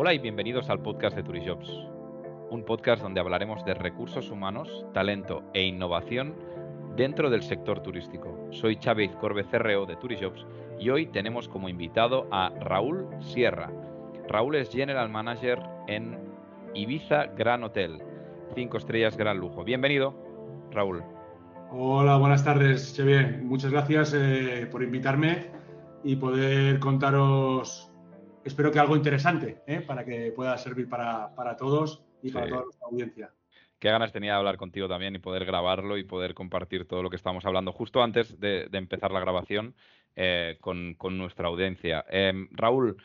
Hola y bienvenidos al podcast de Turijobs, un podcast donde hablaremos de recursos humanos, talento e innovación dentro del sector turístico. Soy Chávez Corbe CRO de Turijobs y hoy tenemos como invitado a Raúl Sierra. Raúl es General Manager en Ibiza Gran Hotel, 5 estrellas Gran Lujo. Bienvenido, Raúl. Hola, buenas tardes, Xavier. Muchas gracias eh, por invitarme y poder contaros, espero que algo interesante, eh, para que pueda servir para, todos y para toda nuestra audiencia. Qué ganas tenía de hablar contigo también y poder grabarlo y poder compartir todo lo que estamos hablando justo antes de, empezar la grabación eh, con, nuestra audiencia. Em, Raúl,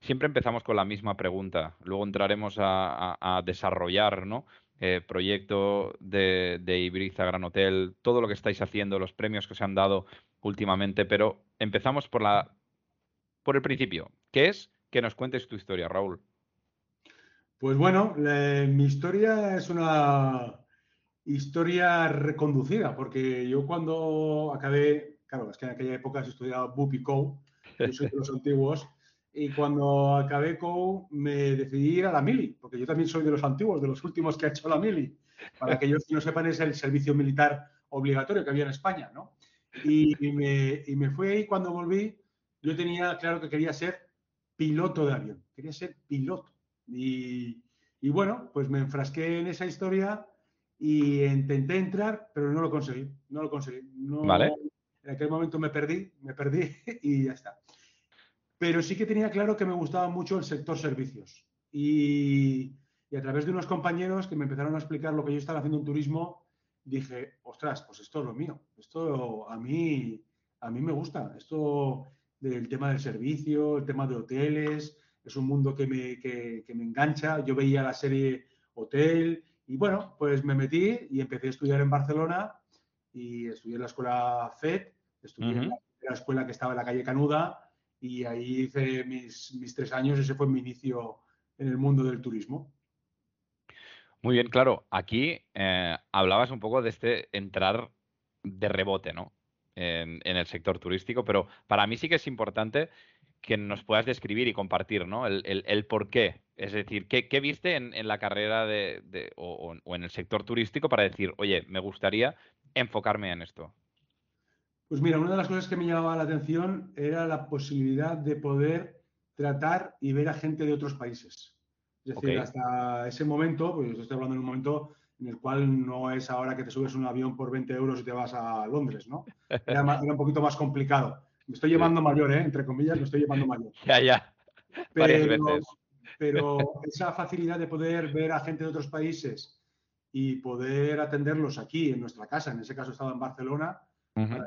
siempre empezamos con la misma pregunta, luego entraremos a, a desarrollar ¿no? Eh, proyecto de, de, Ibiza Gran Hotel, todo lo que estáis haciendo, los premios que os han dado últimamente, pero empezamos por, la, por el principio, que es que nos cuentes tu historia, Raúl. Pues bueno, mi historia es una historia reconducida, porque yo cuando acabé, claro, es que en aquella época se estudiaba Bupico, yo soy de los antiguos, y cuando acabé con, me decidí ir a la mili, porque yo también soy de los antiguos, de los últimos que ha hecho la mili. Para que ellos no sepan, es el servicio militar obligatorio que había en España, ¿no? Y, me, y me fui ahí cuando volví, yo tenía claro que quería ser piloto de avión, quería ser piloto. Y, y bueno, pues me enfrasqué en esa historia y intenté entrar, pero no lo conseguí, no lo conseguí. No, vale. En aquel momento me perdí, me perdí y ya está pero sí que tenía claro que me gustaba mucho el sector servicios. Y, a través de unos compañeros que me empezaron a explicar lo que yo estaba haciendo en turismo, dije, ostras, pues esto es lo mío, esto a mí, a mí me gusta, esto del tema del servicio, el tema de hoteles, es un mundo que me, que, me engancha, yo veía la serie Hotel y bueno, pues me metí y empecé a estudiar en Barcelona y estudié en la escuela FED, estudié en la escuela que estaba en la calle Canuda, y ahí hice mis, mis tres años, ese fue mi inicio en el mundo del turismo. Muy bien, claro. Aquí eh, hablabas un poco de este entrar de rebote, ¿no? En, el sector turístico, pero para mí sí que es importante que nos puedas describir y compartir, ¿no? El, el, por qué. Es decir, ¿qué, qué viste en, en, la carrera de, de o, o, en el sector turístico para decir, oye, me gustaría enfocarme en esto? Pues mira, una de las cosas que me llamaba la atención era la posibilidad de poder tratar y ver a gente de otros países. Es decir, hasta ese momento, pues estoy hablando en un momento en el cual no es ahora que te subes un avión por 20 euros y te vas a Londres, ¿no? Era, un poquito más complicado. Me estoy llevando mayor, ¿eh? Entre comillas, me estoy llevando mayor. Ya, ya. Varias veces. Pero esa facilidad de poder ver a gente de otros países y poder atenderlos aquí, en nuestra casa, en ese caso estaba en Barcelona,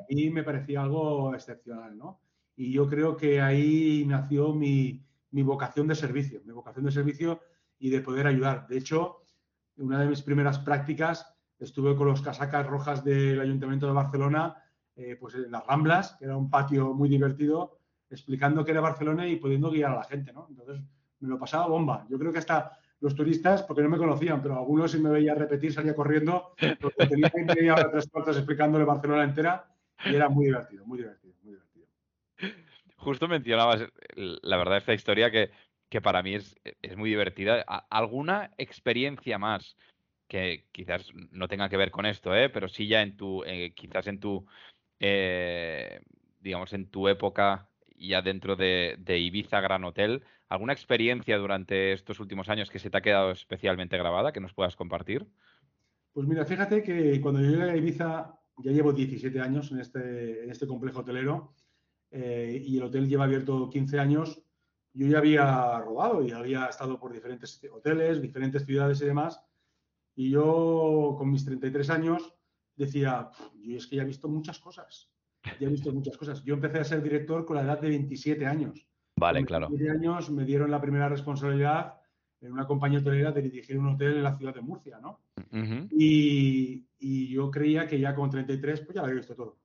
y me parecía algo excepcional, ¿no? Y yo creo que ahí nació mi, vocación de servicio, mi vocación de servicio y de poder ayudar. De hecho, una de mis primeras prácticas estuve con los casacas rojas del Ayuntamiento de Barcelona, eh, pues en las Ramblas, que era un patio muy divertido, explicando qué era Barcelona y pudiendo guiar a la gente, ¿no? Entonces, me lo pasaba bomba. Yo creo que hasta los turistas, porque no me conocían, pero algunos si me veía repetir salía corriendo, porque tenía media hora, tres cuartos explicándole Barcelona entera y era muy divertido, muy divertido, muy divertido. Justo mencionabas, la verdad, esta historia que, que para mí es, es, muy divertida. ¿Alguna experiencia más que quizás no tenga que ver con esto, ¿eh? pero sí ya en tu, eh, quizás en tu, eh, digamos, en tu época ya dentro de, de Ibiza Gran Hotel, ¿Alguna experiencia durante estos últimos años que se te ha quedado especialmente grabada que nos puedas compartir? Pues mira, fíjate que cuando yo llegué a Ibiza, ya llevo 17 años en este, en este complejo hotelero eh, y el hotel lleva abierto 15 años, yo ya había rodado y había estado por diferentes hoteles, diferentes ciudades y demás. Y yo con mis 33 años decía, yo es que ya he visto muchas cosas, ya he visto muchas cosas. Yo empecé a ser director con la edad de 27 años. Vale, claro. Con años me dieron la primera responsabilidad en una compañía hotelera de dirigir un hotel en la ciudad de Murcia, ¿no? y, yo creía que ya con 33 pues ya lo había visto todo.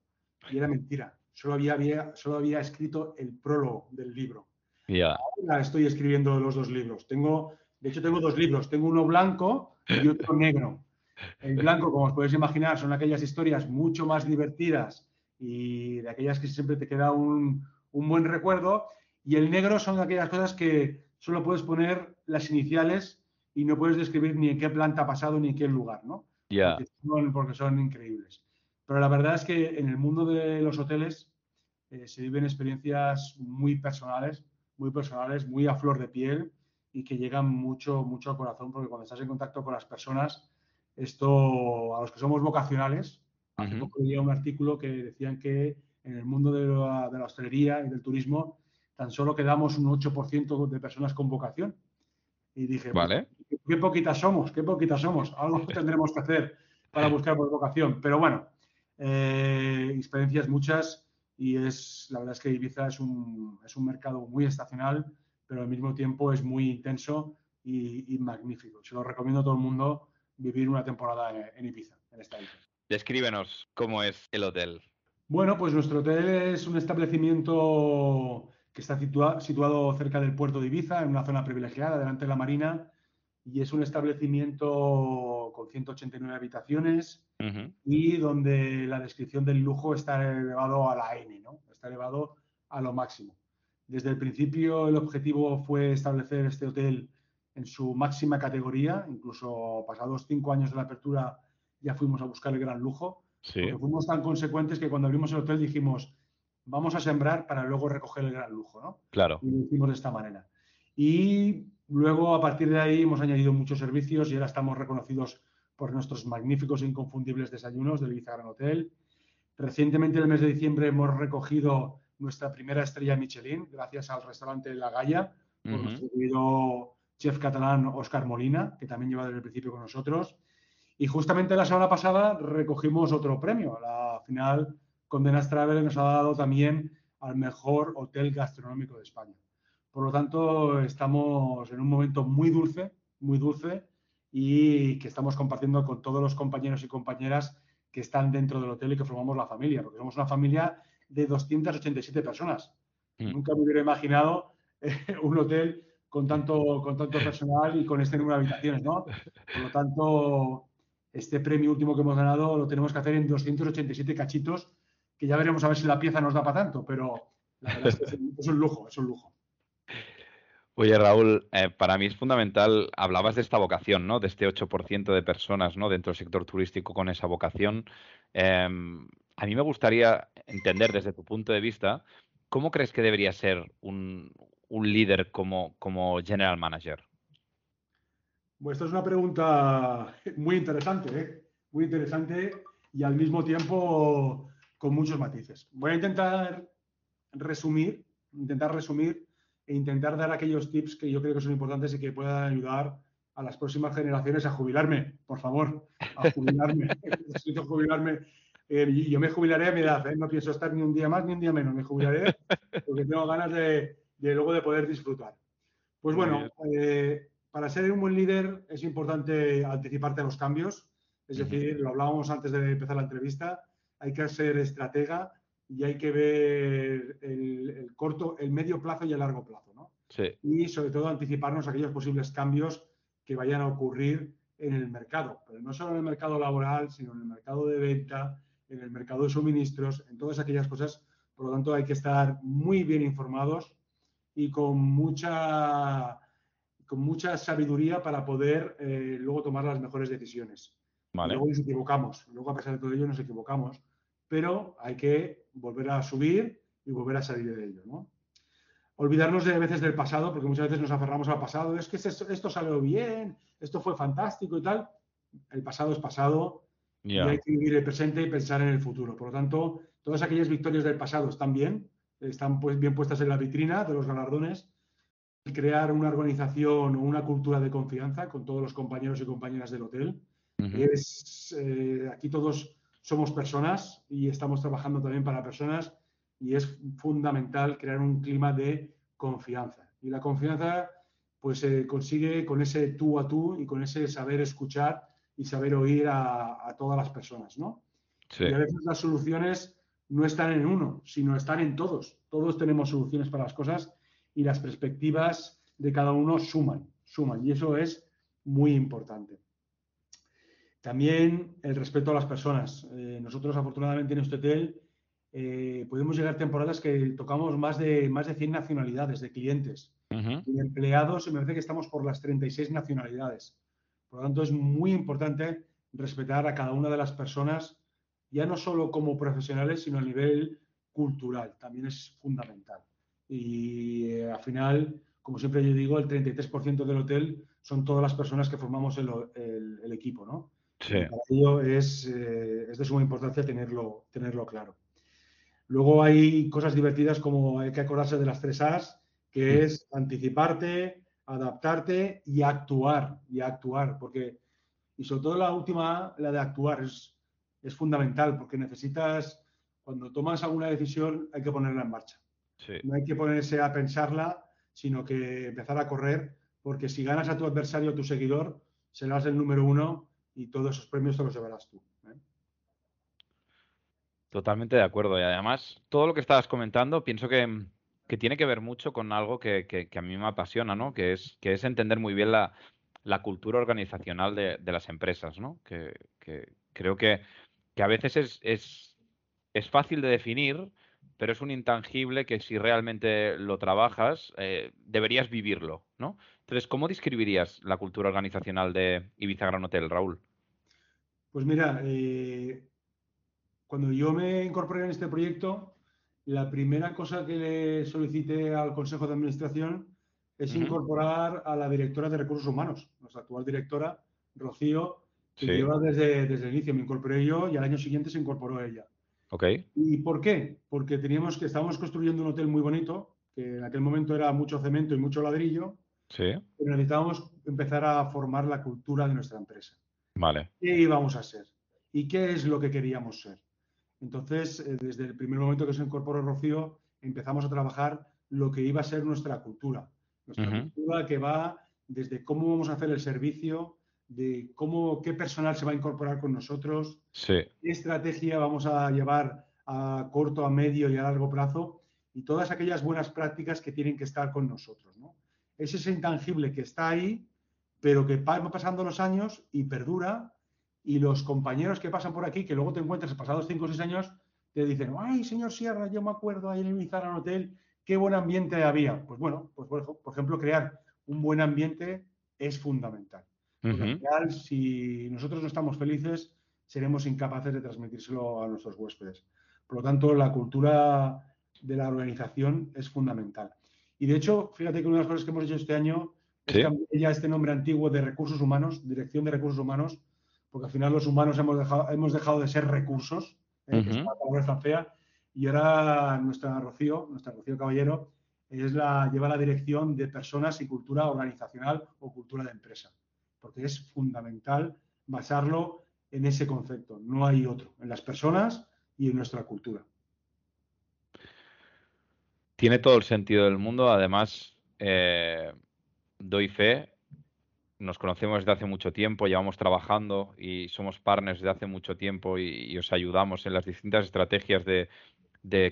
Y era mentira. Solo había, había, solo había escrito el prólogo del libro. Ya. Ahora estoy escribiendo los dos libros. Tengo, de hecho, tengo dos libros. Tengo uno blanco y otro negro. El blanco, como os podéis imaginar, son aquellas historias mucho más divertidas y de aquellas que siempre te queda un, un buen recuerdo. Y el negro son aquellas cosas que solo puedes poner las iniciales y no puedes describir ni en qué planta ha pasado ni en qué lugar, ¿no? Ya. Porque, son, increíbles. Pero la verdad es que en el mundo de los hoteles eh, se viven experiencias muy personales, muy personales, muy a flor de piel y que llegan mucho, mucho al corazón, porque cuando estás en contacto con las personas, esto, a los que somos vocacionales, hace poco leía un artículo que decían que en el mundo de la, de la hostelería y del turismo tan solo quedamos un 8% de personas con vocación. Y dije, vale. ¿qué, poquitas somos, qué poquitas somos. Algo tendremos que hacer para buscar por vocación. Pero bueno, eh, experiencias muchas y es, la verdad es que Ibiza es un, es un mercado muy estacional, pero al mismo tiempo es muy intenso y, magnífico. Se lo recomiendo a todo el mundo vivir una temporada en, Ibiza, en esta isla. Descríbenos cómo es el hotel. Bueno, pues nuestro hotel es un establecimiento que está situado cerca del puerto de Ibiza, en una zona privilegiada, delante de la marina, y es un establecimiento con 189 habitaciones y donde la descripción del lujo está elevado a la N, ¿no? Está elevado a lo máximo. Desde el principio el objetivo fue establecer este hotel en su máxima categoría, incluso pasados cinco años de la apertura ya fuimos a buscar el gran lujo. Sí. fuimos tan consecuentes que cuando abrimos el hotel dijimos, vamos a sembrar para luego recoger el gran lujo, ¿no? Claro. Y lo hicimos de esta manera. Y luego, a partir de ahí, hemos añadido muchos servicios y ahora estamos reconocidos por nuestros magníficos e inconfundibles desayunos del Ibiza Gran Hotel. Recientemente, en el mes de diciembre, hemos recogido nuestra primera estrella Michelin, gracias al restaurante La Galla, por nuestro querido chef catalán Oscar Molina, que también lleva desde el principio con nosotros. Y justamente la semana pasada recogimos otro premio. La final Condenas Travel nos ha dado también al mejor hotel gastronómico de España. Por lo tanto, estamos en un momento muy dulce, muy dulce y que estamos compartiendo con todos los compañeros y compañeras que están dentro del hotel y que formamos la familia, porque somos una familia de 287 personas. Mm. Nunca me hubiera imaginado eh, un hotel con tanto, con tanto personal y con este número de habitaciones, ¿no? Por lo tanto, este premio último que hemos ganado lo tenemos que hacer en 287 cachitos que ya veremos a ver si la pieza nos da para tanto, pero la verdad es que es un, lujo, es un lujo. Oye, Raúl, eh, para mí es fundamental, hablabas de esta vocación, ¿no? De este 8% de personas, ¿no? Dentro del sector turístico con esa vocación. Em, a mí me gustaría entender desde tu punto de vista, ¿cómo crees que debería ser un, líder como, como general manager? Bueno, esta es una pregunta muy interesante, ¿eh? Muy interesante y al mismo tiempo con muchos matices. Voy a intentar resumir, intentar resumir e intentar dar aquellos tips que yo creo que son importantes y que puedan ayudar a las próximas generaciones a jubilarme, por favor, a jubilarme. Necesito jubilarme. Eh, yo me jubilaré a mi edad, ¿eh? no pienso estar ni un día más ni un día menos, me jubilaré porque tengo ganas de, luego de poder disfrutar. Pues bueno, eh, para ser un buen líder es importante anticiparte a los cambios, es decir, lo hablábamos antes de empezar la entrevista, hay que ser estratega y hay que ver el, corto, el medio plazo y el largo plazo, ¿no? Sí. Y sobre todo anticiparnos a aquellos posibles cambios que vayan a ocurrir en el mercado, pero no solo en el mercado laboral, sino en el mercado de venta, en el mercado de suministros, en todas aquellas cosas. Por lo tanto, hay que estar muy bien informados y con mucha, con mucha sabiduría para poder eh, luego tomar las mejores decisiones. Luego nos equivocamos, luego a pesar de todo ello nos equivocamos, pero hay que volver a subir y volver a salir de ello, ¿no? Olvidarnos de veces del pasado, porque muchas veces nos aferramos al pasado, es que esto, salió bien, esto fue fantástico y tal. El pasado es pasado y hay que vivir el presente y pensar en el futuro. Por lo tanto, todas aquellas victorias del pasado están bien, están pues, bien puestas en la vitrina de los galardones. Crear una organización o una cultura de confianza con todos los compañeros y compañeras del hotel es, eh, aquí todos somos personas y estamos trabajando también para personas y es fundamental crear un clima de confianza. Y la confianza pues se consigue con ese tú a tú y con ese saber escuchar y saber oír a, todas las personas, ¿no? Y a veces las soluciones no están en uno, sino están en todos. Todos tenemos soluciones para las cosas y las perspectivas de cada uno suman, suman. Y eso es muy importante. También el respeto a las personas. Eh, nosotros, afortunadamente, en este hotel eh, podemos llegar a temporadas que tocamos más de, más de 100 nacionalidades de clientes. Y empleados, me parece que estamos por las 36 nacionalidades. Por lo tanto, es muy importante respetar a cada una de las personas, ya no solo como profesionales, sino a nivel cultural. También es fundamental. Y eh, al final, como siempre yo digo, el 33% del hotel son todas las personas que formamos el, equipo, ¿no? Sí. Para ello es, eh, es, de suma importancia tenerlo, tenerlo claro. Luego hay cosas divertidas como hay que acordarse de las tres A's, que es anticiparte, adaptarte y actuar, y actuar, porque, y sobre todo la última, la de actuar, es, es fundamental, porque necesitas, cuando tomas alguna decisión, hay que ponerla en marcha. No hay que ponerse a pensarla, sino que empezar a correr, porque si ganas a tu adversario o tu seguidor, serás el número uno y todos esos premios te los llevarás tú. ¿eh? Totalmente de acuerdo. Y además, todo lo que estabas comentando, pienso que, tiene que ver mucho con algo que, a mí me apasiona, ¿no? Que es, que es entender muy bien la, cultura organizacional de, las empresas, ¿no? Que, creo que, a veces es, es, es, fácil de definir, pero es un intangible que si realmente lo trabajas, eh, deberías vivirlo, ¿no? Entonces, ¿cómo describirías la cultura organizacional de Ibiza Gran Hotel, Raúl? Pues mira, eh, cuando yo me incorporé en este proyecto, la primera cosa que le solicité al Consejo de Administración es incorporar a la directora de Recursos Humanos, nuestra actual directora, Rocío, que lleva desde, desde el inicio. Me incorporé yo y al año siguiente se incorporó ella. Okay. ¿Y por qué? Porque teníamos que estábamos construyendo un hotel muy bonito, que en aquel momento era mucho cemento y mucho ladrillo. Sí. Pero necesitábamos empezar a formar la cultura de nuestra empresa. Vale. ¿Qué íbamos a ser? ¿Y qué es lo que queríamos ser? Entonces, eh, desde el primer momento que se incorporó Rocío, empezamos a trabajar lo que iba a ser nuestra cultura. Nuestra cultura que va desde cómo vamos a hacer el servicio, de cómo, qué personal se va a incorporar con nosotros, qué estrategia vamos a llevar a corto, a medio y a largo plazo y todas aquellas buenas prácticas que tienen que estar con nosotros. ¿no? Es ese intangible que está ahí, pero que va pasando los años y perdura y los compañeros que pasan por aquí, que luego te encuentras pasados 5 o 6 años, te dicen, ay, señor Sierra, yo me acuerdo ahí en el Hotel, qué buen ambiente había. Pues bueno, pues por, ejemplo, crear un buen ambiente es fundamental. si nosotros no estamos felices, seremos incapaces de transmitírselo a nuestros huéspedes. Por lo tanto, la cultura de la organización es fundamental. Y de hecho, fíjate que una de las cosas que hemos hecho este año es cambiar ya este nombre antiguo de recursos humanos, Dirección de Recursos Humanos, porque al final los humanos hemos dejado, hemos dejado de ser recursos, ¿eh? que es una palabra tan fea, y ahora nuestra Rocío, nuestra Rocío Caballero, es la, lleva la dirección de personas y cultura organizacional o cultura de empresa, porque es fundamental basarlo en ese concepto, no hay otro, en las personas y en nuestra cultura. Tiene todo el sentido del mundo, además, eh, doy fe nos conocemos desde hace mucho tiempo, llevamos trabajando y somos partners desde hace mucho tiempo y, os ayudamos en las distintas estrategias de,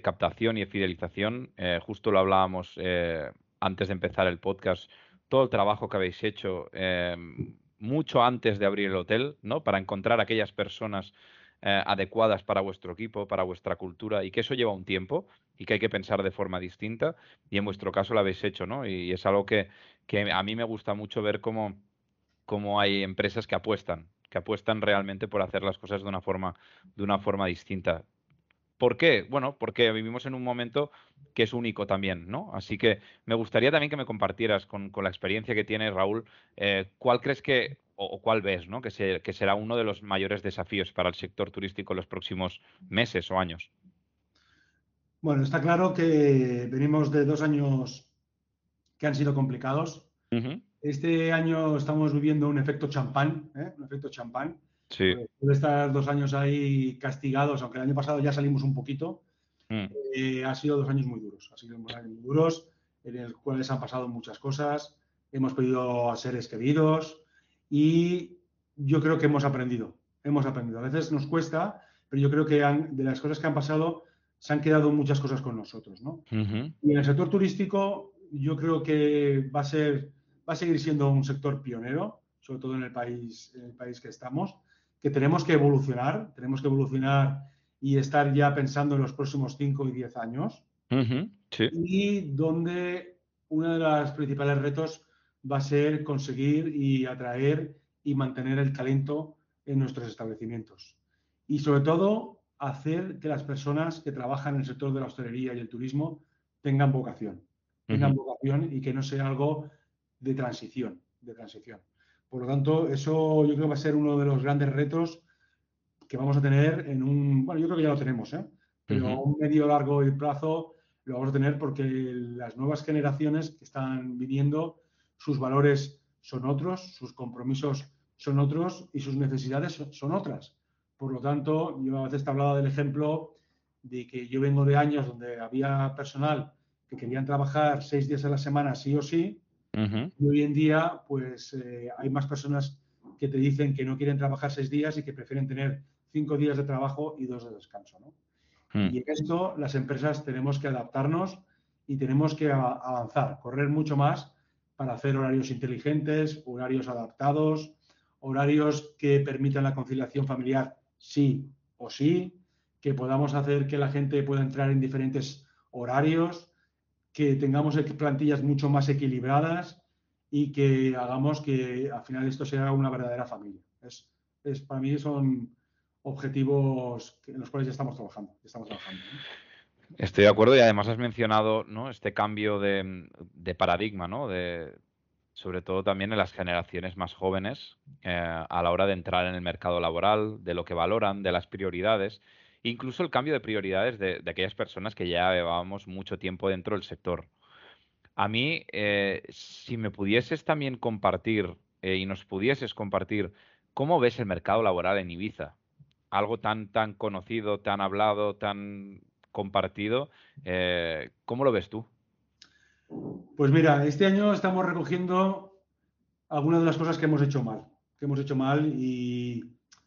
captación y de fidelización. Eh, justo lo hablábamos eh, antes de empezar el podcast, todo el trabajo que habéis hecho eh, mucho antes de abrir el hotel, ¿no? Para encontrar aquellas personas adecuadas para vuestro equipo, para vuestra cultura y que eso lleva un tiempo y que hay que pensar de forma distinta y en vuestro caso lo habéis hecho, ¿no? Y es algo que, que a mí me gusta mucho ver cómo cómo hay empresas que apuestan, que apuestan realmente por hacer las cosas de una forma, de una forma distinta. ¿Por qué? Bueno, porque vivimos en un momento que es único también, ¿no? Así que me gustaría también que me compartieras con, la experiencia que tienes, Raúl, eh, cuál crees que, o, cuál ves, ¿no? Que, que será uno de los mayores desafíos para el sector turístico en los próximos meses o años. Bueno, está claro que venimos de dos años que han sido complicados. Este año estamos viviendo un efecto champán, ¿eh? un efecto champán. Sí. Puede estar dos años ahí castigados, aunque el año pasado ya salimos un poquito. Mm. Eh, ha sido dos años muy duros, ha sido dos años muy duros, en el cuales han pasado muchas cosas. Hemos pedido a seres queridos y yo creo que hemos aprendido. Hemos aprendido. A veces nos cuesta, pero yo creo que de las cosas que han pasado se han quedado muchas cosas con nosotros, ¿no? Y en el sector turístico yo creo que va a ser va a seguir siendo un sector pionero, sobre todo en el país, en el país que estamos, que tenemos que evolucionar, tenemos que evolucionar y estar ya pensando en los próximos 5 y 10 años. Y donde uno de los principales retos va a ser conseguir y atraer y mantener el talento en nuestros establecimientos. Y sobre todo, hacer que las personas que trabajan en el sector de la hostelería y el turismo tengan vocación. Tengan vocación y que no sea algo de transición, de transición. Por lo tanto, eso yo creo que va a ser uno de los grandes retos que vamos a tener en un, bueno, yo creo que ya lo tenemos, ¿eh? pero a un medio largo plazo lo vamos a tener porque las nuevas generaciones que están viniendo, sus valores son otros, sus compromisos son otros y sus necesidades son otras. Por lo tanto, yo a veces te hablaba del ejemplo de que yo vengo de años donde había personal que querían trabajar seis días a la semana sí o sí, y hoy en día pues eh, hay más personas que te dicen que no quieren trabajar seis días y que prefieren tener cinco días de trabajo y dos de descanso. ¿no? Hmm. Y en esto las empresas tenemos que adaptarnos y tenemos que avanzar, correr mucho más para hacer horarios inteligentes, horarios adaptados, horarios que permitan la conciliación familiar sí o sí, que podamos hacer que la gente pueda entrar en diferentes horarios, que tengamos plantillas mucho más equilibradas y que hagamos que al final esto sea una verdadera familia. Es, es para mí son objetivos en los cuales ya estamos trabajando. Estoy de acuerdo y además has mencionado ¿no? este cambio de, paradigma, ¿no? de, sobre todo también en las generaciones más jóvenes eh, a la hora de entrar en el mercado laboral, de lo que valoran, de las prioridades, incluso el cambio de prioridades de, aquellas personas que ya llevábamos mucho tiempo dentro del sector. A mí, eh, si me pudieses también compartir eh, y nos pudieses compartir cómo ves el mercado laboral en Ibiza, algo tan, tan conocido, tan hablado, tan compartido. Eh, ¿Cómo lo ves tú? Pues mira, este año estamos recogiendo algunas de las cosas que hemos hecho mal, que hemos hecho mal y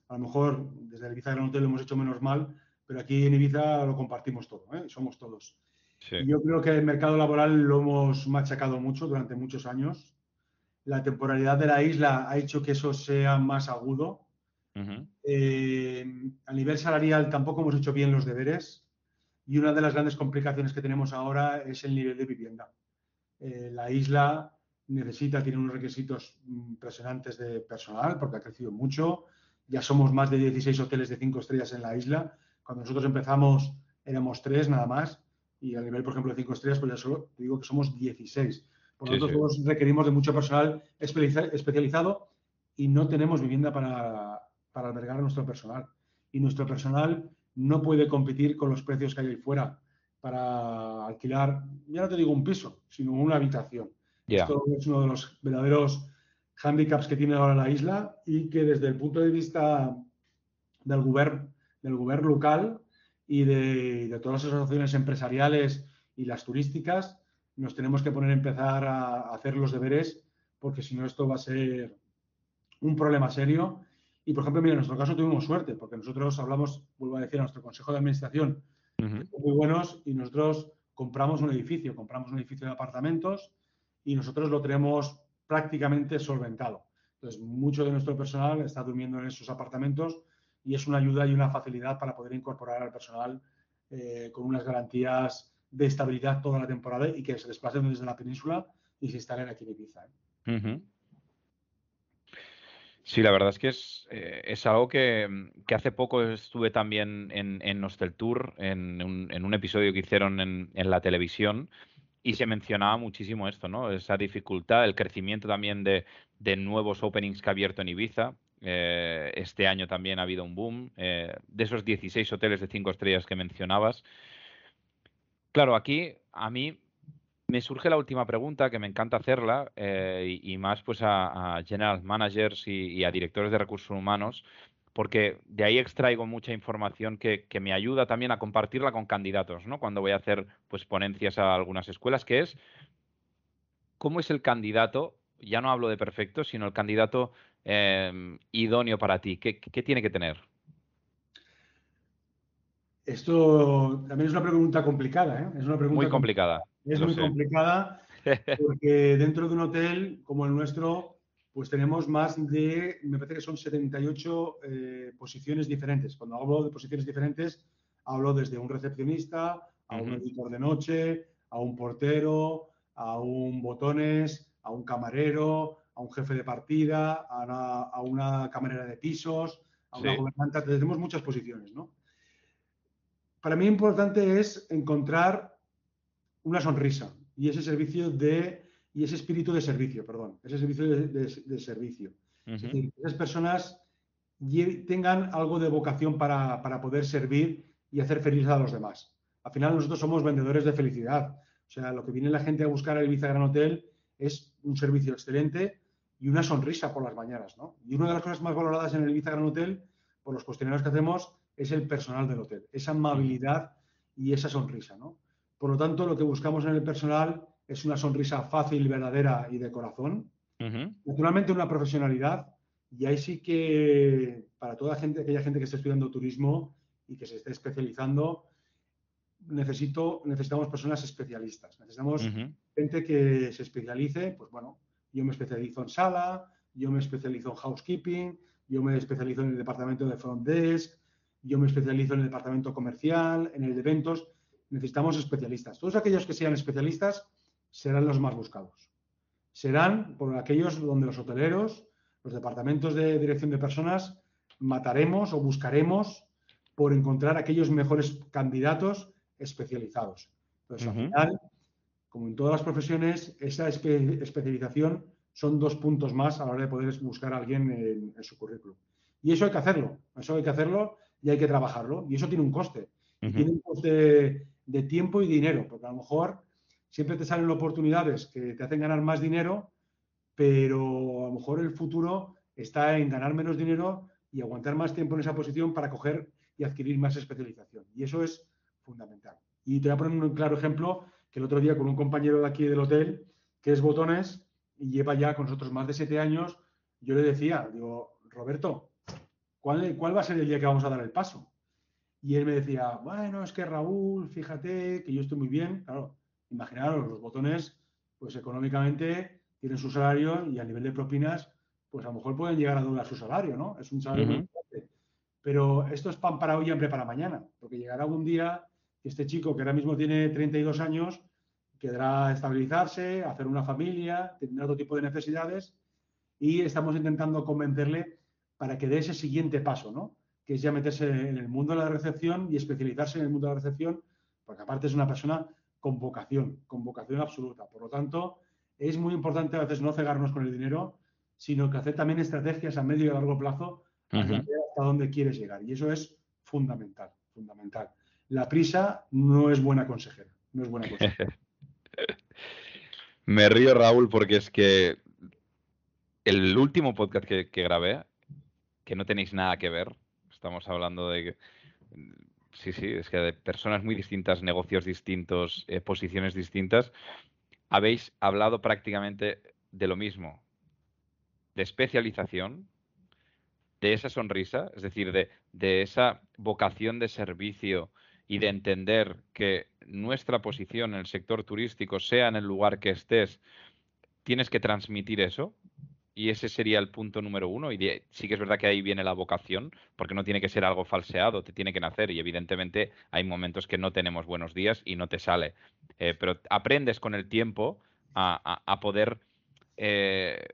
a lo mejor desde el Ibiza Gran Hotel lo hemos hecho menos mal, pero aquí en Ibiza lo compartimos todo, ¿eh? somos todos. Yo creo que el mercado laboral lo hemos machacado mucho durante muchos años. La temporalidad de la isla ha hecho que eso sea más agudo eh, a nivel salarial tampoco hemos hecho bien los deberes y una de las grandes complicaciones que tenemos ahora es el nivel de vivienda. Eh, la isla necesita, tiene unos requisitos impresionantes de personal porque ha crecido mucho. Ya somos más de 16 hoteles de 5 estrellas en la isla. Cuando nosotros empezamos éramos 3 nada más y a nivel, por ejemplo, de 5 estrellas, pues ya solo te digo que somos 16. Por lo tanto, todos requerimos de mucho personal especializado y no tenemos vivienda para, para albergar a nuestro personal. Y nuestro personal no puede competir con los precios que hay ahí fuera para alquilar, ya no te digo un piso, sino una habitación. Esto es uno de los verdaderos handicaps que tiene ahora la isla y que desde el punto de vista del gobierno del gobierno local y de, de, todas las asociaciones empresariales y las turísticas, nos tenemos que poner a empezar a hacer los deberes porque si no esto va a ser un problema serio y, por ejemplo, mira, en nuestro caso tuvimos suerte, porque nosotros hablamos, vuelvo a decir, a nuestro consejo de administración, muy buenos, y nosotros compramos un edificio, compramos un edificio de apartamentos y nosotros lo tenemos prácticamente solventado. Entonces, mucho de nuestro personal está durmiendo en esos apartamentos y es una ayuda y una facilidad para poder incorporar al personal eh, con unas garantías de estabilidad toda la temporada y que se desplacen desde la península y se instalen aquí en Ibiza. ¿eh? Sí, la verdad es que es, eh, algo que, hace poco estuve también en, en Tour, en un, episodio que hicieron en, la televisión, y se mencionaba muchísimo esto, ¿no? Esa dificultad, el crecimiento también de, nuevos openings que ha abierto en Ibiza. Eh, este año también ha habido un boom. Eh, de esos 16 hoteles de 5 estrellas que mencionabas. Claro, aquí a mí me surge la última pregunta, que me encanta hacerla, eh, y, más pues a, general managers y, a directores de recursos humanos, porque de ahí extraigo mucha información que, me ayuda también a compartirla con candidatos, ¿no? Cuando voy a hacer pues ponencias a algunas escuelas, que es cómo es el candidato, ya no hablo de perfecto, sino el candidato eh, idóneo para ti, ¿qué, tiene que tener? Esto también es una pregunta complicada, ¿eh? Es una pregunta muy complicada. Es muy complicada porque dentro de un hotel como el nuestro, pues tenemos más de, me parece que son 78 eh, posiciones diferentes. Cuando hablo de posiciones diferentes, Hablo desde un recepcionista a un editor de noche, a un portero, a un botones, a un camarero, a un jefe de partida, a una, camarera de pisos, a una gobernante. Tenemos muchas posiciones, ¿no? Para mí importante es encontrar una sonrisa y ese servicio de y ese espíritu de servicio, perdón, ese servicio de, servicio. Es decir, que esas personas tengan algo de vocación para, para, poder servir y hacer feliz a los demás. Al final nosotros somos vendedores de felicidad. O sea, lo que viene la gente a buscar al Ibiza Gran Hotel es un servicio excelente y una sonrisa por las mañanas, ¿no? Y una de las cosas más valoradas en el Ibiza Gran Hotel, por los cuestionarios que hacemos, es el personal del hotel, esa amabilidad y esa sonrisa, ¿no? Por lo tanto, lo que buscamos en el personal es una sonrisa fácil, verdadera y de corazón. Naturalmente, una profesionalidad. Y ahí sí que, para toda gente, aquella gente que esté estudiando turismo y que se esté especializando, necesito, necesitamos personas especialistas. Necesitamos gente que se especialice. Pues bueno, yo me especializo en sala, yo me especializo en housekeeping, yo me especializo en el departamento de front desk, yo me especializo en el departamento comercial, en el de eventos. Necesitamos especialistas. Todos aquellos que sean especialistas serán los más buscados. Serán por aquellos donde los hoteleros, los departamentos de dirección de personas, mataremos o buscaremos por encontrar aquellos mejores candidatos especializados. Entonces, al final, como en todas las profesiones, esa especialización son dos puntos más a la hora de poder buscar a alguien en, su currículum. Y eso hay que hacerlo, eso hay que hacerlo y hay que trabajarlo. Y eso tiene un coste. Tiene un coste de tiempo y dinero, porque a lo mejor siempre te salen oportunidades que te hacen ganar más dinero, pero a lo mejor el futuro está en ganar menos dinero y aguantar más tiempo en esa posición para coger y adquirir más especialización. Y eso es fundamental. Y te voy a poner un claro ejemplo que el otro día con un compañero de aquí del hotel, que es Botones, y lleva ya con nosotros más de siete años, yo le decía, digo, Roberto, ¿cuál, ¿cuál va a ser el día que vamos a dar el paso? Y él me decía, bueno, es que Raúl, fíjate que yo estoy muy bien. Claro, imaginaros, los botones, pues económicamente tienen su salario y a nivel de propinas, pues a lo mejor pueden llegar a doblar su salario, ¿no? Es un salario muy fuerte. Pero esto es pan para hoy y hambre para mañana, porque llegará un día que este chico, que ahora mismo tiene 32 años, quedará estabilizarse, hacer una familia, tener otro tipo de necesidades y estamos intentando convencerle para que dé ese siguiente paso, ¿no? Que es ya meterse en el mundo de la recepción y especializarse en el mundo de la recepción, porque aparte es una persona con vocación, con vocación absoluta. Por lo tanto, es muy importante a veces no cegarnos con el dinero, sino que hacer también estrategias a medio y a largo plazo hasta dónde quieres llegar. Y eso es fundamental, fundamental. La prisa no es buena consejera, no es buena consejera. Me río, Raúl, porque es que el último podcast que, que grabé, que no tenéis nada que ver, estamos hablando de sí, sí, es que de personas muy distintas, negocios distintos, eh, posiciones distintas, habéis hablado prácticamente de lo mismo, de especialización, de esa sonrisa, es decir, de, de esa vocación de servicio y de entender que nuestra posición en el sector turístico, sea en el lugar que estés, tienes que transmitir eso, y ese sería el punto número uno. Y sí que es verdad que ahí viene la vocación, porque no tiene que ser algo falseado, te tiene que nacer. Y evidentemente hay momentos que no tenemos buenos días y no te sale. Eh, pero aprendes con el tiempo a, poder, eh,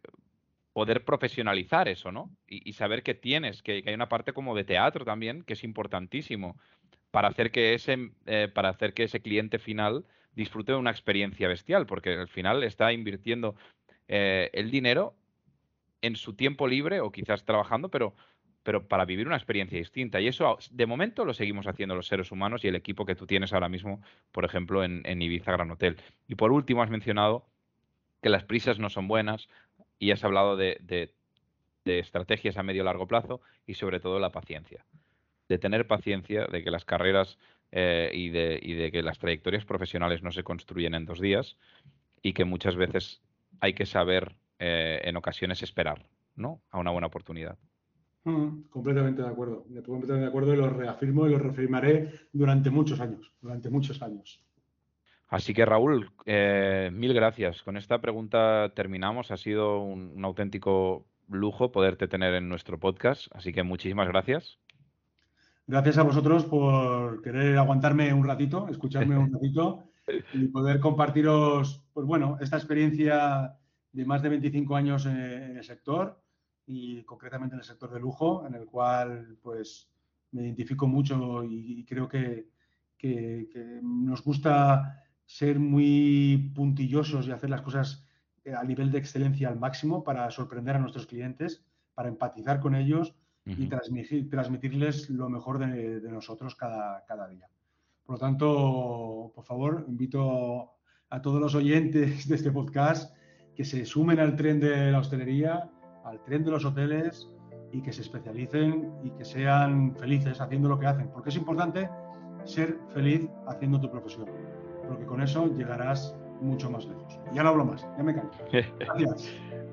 poder profesionalizar eso, ¿no? Y, saber que tienes, que, hay una parte como de teatro también, que es importantísimo para hacer que ese, eh, para hacer que ese cliente final disfrute de una experiencia bestial, porque al final está invirtiendo el dinero en su tiempo libre o quizás trabajando, pero, pero para vivir una experiencia distinta. Y eso de momento lo seguimos haciendo los seres humanos y el equipo que tú tienes ahora mismo, por ejemplo, en, Ibiza Gran Hotel. Y por último, has mencionado que las prisas no son buenas y has hablado de, estrategias a medio largo plazo y sobre todo la paciencia. De tener paciencia, de que las carreras eh, y, de, y de que las trayectorias profesionales no se construyen en dos días y que muchas veces hay que saber eh, en ocasiones esperar, ¿no? A una buena oportunidad. Mm, completamente de acuerdo. Completamente de acuerdo y lo reafirmo y lo reafirmaré durante muchos años, durante muchos años. Así que Raúl, eh, mil gracias. Con esta pregunta terminamos. Ha sido un, auténtico lujo poderte tener en nuestro podcast. Así que muchísimas gracias. Gracias a vosotros por querer aguantarme un ratito, escucharme un ratito y poder compartiros, pues bueno, esta experiencia de más de 25 años en, el sector y concretamente en el sector de lujo, en el cual pues me identifico mucho y, creo que, nos gusta ser muy puntillosos y hacer las cosas eh, a nivel de excelencia al máximo para sorprender a nuestros clientes, para empatizar con ellos y transmitir, transmitirles lo mejor de, nosotros cada, cada, día. Por lo tanto, por favor, invito a todos los oyentes de este podcast que se sumen al tren de la hostelería, al tren de los hoteles y que se especialicen y que sean felices haciendo lo que hacen. Porque es importante ser feliz haciendo tu profesión, porque con eso llegarás mucho más lejos. Ya no hablo más, ya me canso. Gracias.